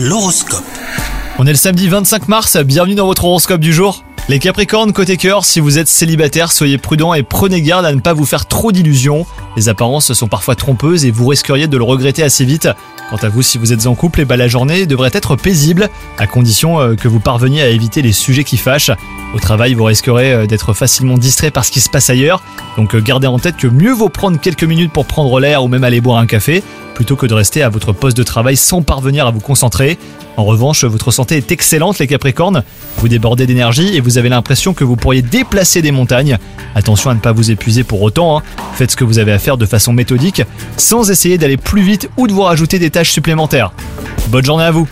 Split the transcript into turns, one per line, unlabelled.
L'horoscope.
On est le samedi 25 mars, bienvenue dans votre horoscope du jour. Les Capricornes côté cœur, si vous êtes célibataire, soyez prudent et prenez garde à ne pas vous faire trop d'illusions. Les apparences sont parfois trompeuses et vous risqueriez de le regretter assez vite. Quant à vous, si vous êtes en couple, eh ben, la journée devrait être paisible, à condition euh, que vous parveniez à éviter les sujets qui fâchent. Au travail, vous risquerez euh, d'être facilement distrait par ce qui se passe ailleurs, donc euh, gardez en tête que mieux vaut prendre quelques minutes pour prendre l'air ou même aller boire un café, plutôt que de rester à votre poste de travail sans parvenir à vous concentrer. En revanche, votre santé est excellente les Capricornes, vous débordez d'énergie et vous avez l'impression que vous pourriez déplacer des montagnes. Attention à ne pas vous épuiser pour autant, hein. Faites ce que vous avez à faire de façon méthodique, sans essayer d'aller plus vite ou de vous rajouter des tâches supplémentaires. Bonne journée à vous